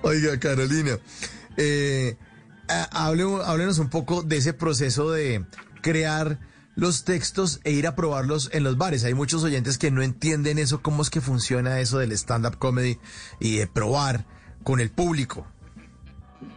Oiga, Carolina, eh, háblenos un poco de ese proceso de crear los textos e ir a probarlos en los bares. Hay muchos oyentes que no entienden eso, cómo es que funciona eso del stand-up comedy y de probar con el público.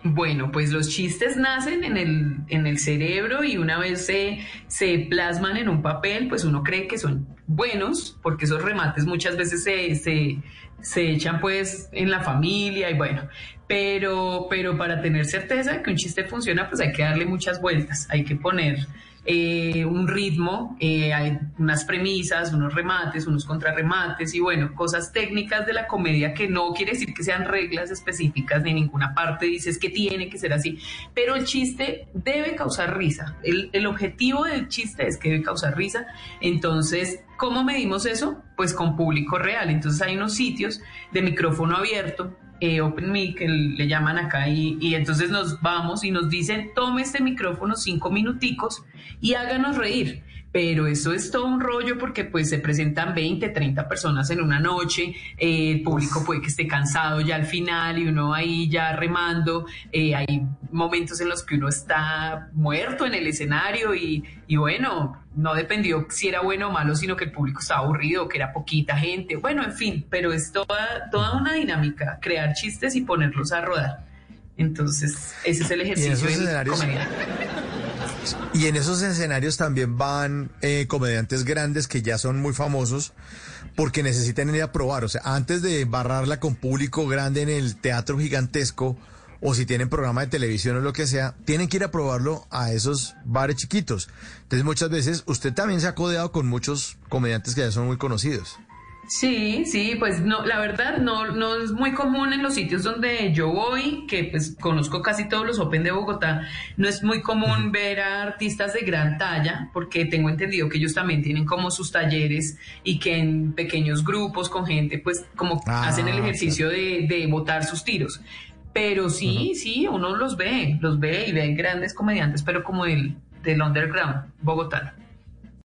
Bueno, pues los chistes nacen en el, en el cerebro y una vez se, se plasman en un papel, pues uno cree que son buenos, porque esos remates muchas veces se, se, se echan pues en la familia y bueno, pero, pero para tener certeza de que un chiste funciona, pues hay que darle muchas vueltas, hay que poner eh, un ritmo, eh, hay unas premisas, unos remates, unos contrarremates y bueno, cosas técnicas de la comedia que no quiere decir que sean reglas específicas ni ninguna parte dices que tiene que ser así, pero el chiste debe causar risa. El, el objetivo del chiste es que debe causar risa. Entonces, ¿cómo medimos eso? Pues con público real. Entonces hay unos sitios de micrófono abierto eh, Open Mic, le llaman acá, y, y entonces nos vamos y nos dicen, tome este micrófono cinco minuticos y háganos reír. Pero eso es todo un rollo porque pues se presentan 20, 30 personas en una noche, eh, el público puede que esté cansado ya al final y uno ahí ya remando, eh, hay momentos en los que uno está muerto en el escenario y, y bueno, no dependió si era bueno o malo, sino que el público estaba aburrido, que era poquita gente, bueno, en fin, pero es toda, toda una dinámica, crear chistes y ponerlos a rodar. Entonces, ese es el ejercicio de comedia. Y en esos escenarios también van eh, comediantes grandes que ya son muy famosos porque necesitan ir a probar. O sea, antes de barrarla con público grande en el teatro gigantesco o si tienen programa de televisión o lo que sea, tienen que ir a probarlo a esos bares chiquitos. Entonces muchas veces usted también se ha codeado con muchos comediantes que ya son muy conocidos. Sí, sí, pues no, la verdad no, no es muy común en los sitios donde yo voy, que pues conozco casi todos los Open de Bogotá, no es muy común ver a artistas de gran talla, porque tengo entendido que ellos también tienen como sus talleres y que en pequeños grupos con gente pues como Ah, hacen el ejercicio de, de botar sus tiros. Pero sí, sí, uno los ve, los ve y ve grandes comediantes, pero como el del underground bogotano.